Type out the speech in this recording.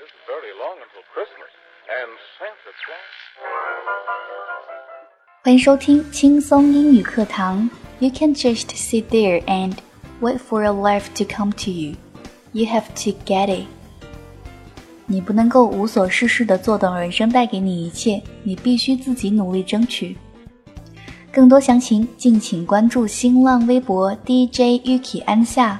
isn't very long until Christmas. And Santa Claus. 欢迎收听轻松英语课堂。You can just sit there and wait for your life to come to you. You have to get it. 你不能够无所事事的坐等人生带给你一切，你必须自己努力争取。更多详情敬请关注新浪微博 DJ Yuki 安夏。